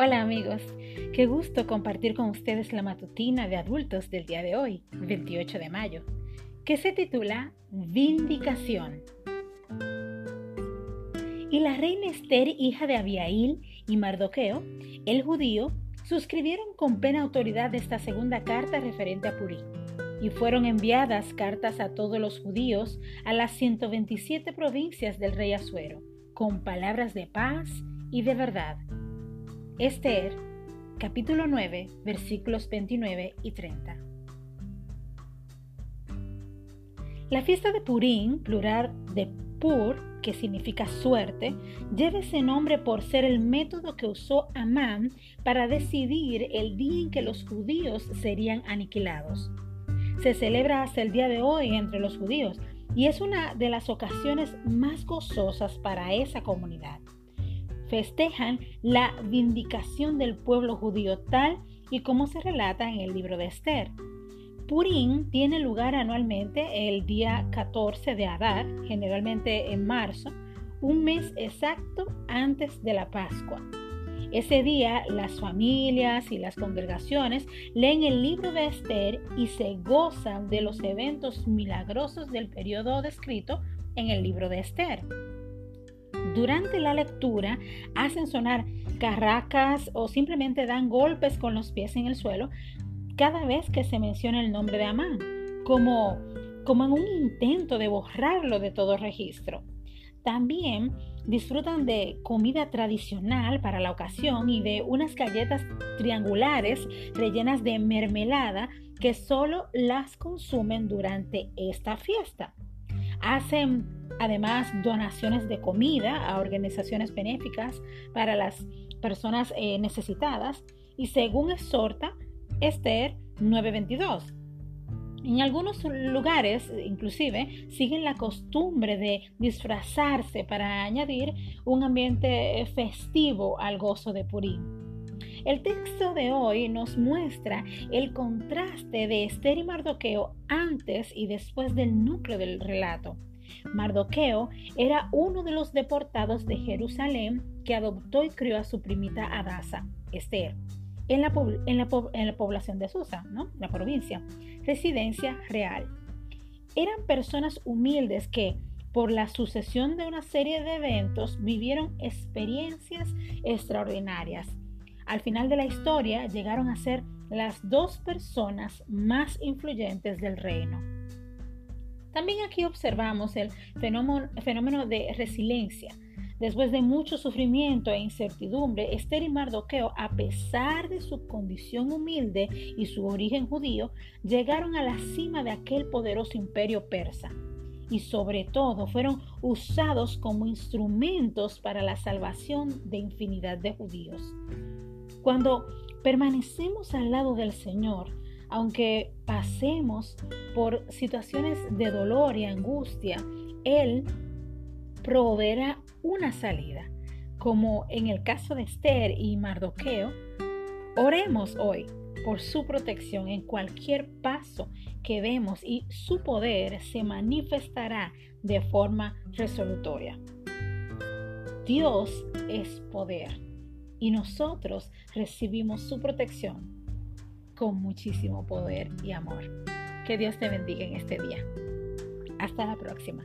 Hola amigos, qué gusto compartir con ustedes la matutina de adultos del día de hoy, 28 de mayo, que se titula Vindicación. Y la reina Esther, hija de Abiail y Mardoqueo, el judío, suscribieron con plena autoridad esta segunda carta referente a Purí. Y fueron enviadas cartas a todos los judíos a las 127 provincias del rey Asuero, con palabras de paz y de verdad Esther, capítulo 9, versículos 29 y 30. La fiesta de Purín, plural de Pur, que significa suerte, lleva ese nombre por ser el método que usó Amán para decidir el día en que los judíos serían aniquilados. Se celebra hasta el día de hoy entre los judíos y es una de las ocasiones más gozosas para esa comunidad festejan la vindicación del pueblo judío tal y como se relata en el libro de Esther. Purim tiene lugar anualmente el día 14 de Adar, generalmente en marzo, un mes exacto antes de la Pascua. Ese día las familias y las congregaciones leen el libro de Esther y se gozan de los eventos milagrosos del periodo descrito en el libro de Esther durante la lectura hacen sonar carracas o simplemente dan golpes con los pies en el suelo cada vez que se menciona el nombre de Amán, como, como en un intento de borrarlo de todo registro. También disfrutan de comida tradicional para la ocasión y de unas galletas triangulares rellenas de mermelada que solo las consumen durante esta fiesta. Hacen además donaciones de comida a organizaciones benéficas para las personas eh, necesitadas y según exhorta Esther 922. En algunos lugares, inclusive, siguen la costumbre de disfrazarse para añadir un ambiente festivo al gozo de Purim. El texto de hoy nos muestra el contraste de Esther y Mardoqueo antes y después del núcleo del relato. Mardoqueo era uno de los deportados de Jerusalén que adoptó y crió a su primita Adasa, Esther, en la, población de Susa, ¿no? la provincia, residencia real. Eran personas humildes que, por la sucesión de una serie de eventos, vivieron experiencias extraordinarias al final de la historia llegaron a ser las dos personas más influyentes del reino. También aquí observamos el fenómeno, de resiliencia. Después de mucho sufrimiento e incertidumbre, Esther y Mardoqueo, a pesar de su condición humilde y su origen judío, llegaron a la cima de aquel poderoso imperio persa y sobre todo fueron usados como instrumentos para la salvación de infinidad de judíos. Cuando permanecemos al lado del Señor, aunque pasemos por situaciones de dolor y angustia, Él proveerá una salida. Como en el caso de Esther y Mardoqueo, oremos hoy por su protección en cualquier paso que demos y su poder se manifestará de forma resolutoria. Dios es poder y nosotros recibimos su protección con muchísimo poder y amor. Que Dios te bendiga en este día. Hasta la próxima.